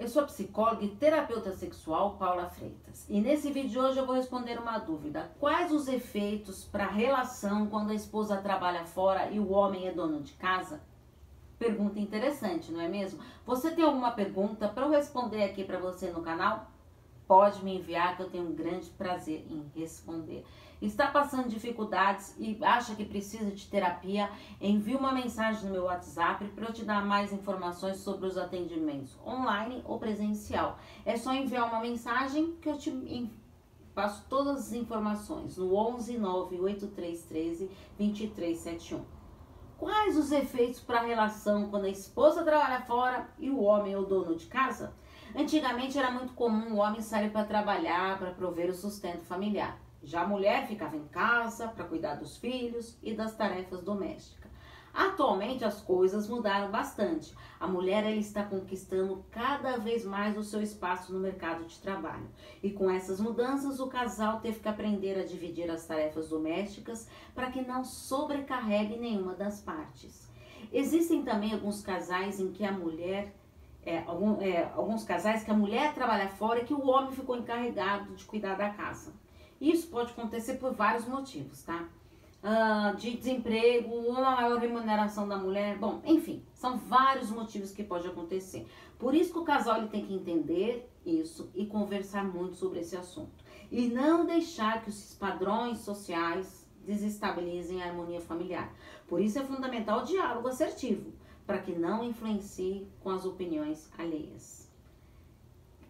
eu sou psicóloga e terapeuta sexual Paula Freitas. E nesse vídeo de hoje eu vou responder uma dúvida. Quais os efeitos para a relação quando a esposa trabalha fora e o homem é dono de casa? Pergunta interessante, não é mesmo? Você tem alguma pergunta para eu responder aqui para você no canal? Pode me enviar que eu tenho um grande prazer em responder. Está passando dificuldades e acha que precisa de terapia? Envie uma mensagem no meu WhatsApp para eu te dar mais informações sobre os atendimentos online ou presencial. É só enviar uma mensagem que eu te passo todas as informações no 11 98313 2371. Quais os efeitos para a relação quando a esposa trabalha fora e o homem é o dono de casa? Antigamente era muito comum o homem sair para trabalhar para prover o sustento familiar. Já a mulher ficava em casa para cuidar dos filhos e das tarefas domésticas. Atualmente as coisas mudaram bastante. A mulher ela está conquistando cada vez mais o seu espaço no mercado de trabalho. E com essas mudanças, o casal teve que aprender a dividir as tarefas domésticas para que não sobrecarregue nenhuma das partes. Existem também alguns casais em que a mulher é, algum, é, alguns casais que a mulher trabalha fora e que o homem ficou encarregado de cuidar da casa. Isso pode acontecer por vários motivos, tá? Uh, de desemprego, uma maior remuneração da mulher, bom, enfim, são vários motivos que pode acontecer. Por isso que o casal ele tem que entender isso e conversar muito sobre esse assunto. E não deixar que os padrões sociais desestabilizem a harmonia familiar. Por isso é fundamental o diálogo assertivo para que não influencie com as opiniões alheias.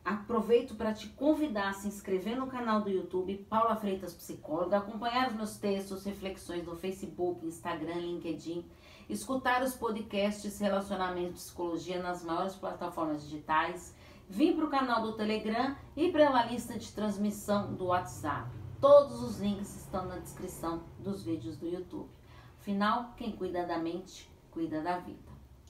Aproveito para te convidar a se inscrever no canal do YouTube Paula Freitas Psicóloga, acompanhar os meus textos, reflexões no Facebook, Instagram, LinkedIn, escutar os podcasts Relacionamento e Psicologia nas maiores plataformas digitais, vir para o canal do Telegram e para a lista de transmissão do WhatsApp. Todos os links estão na descrição dos vídeos do YouTube. Afinal, quem cuida da mente, cuida da vida.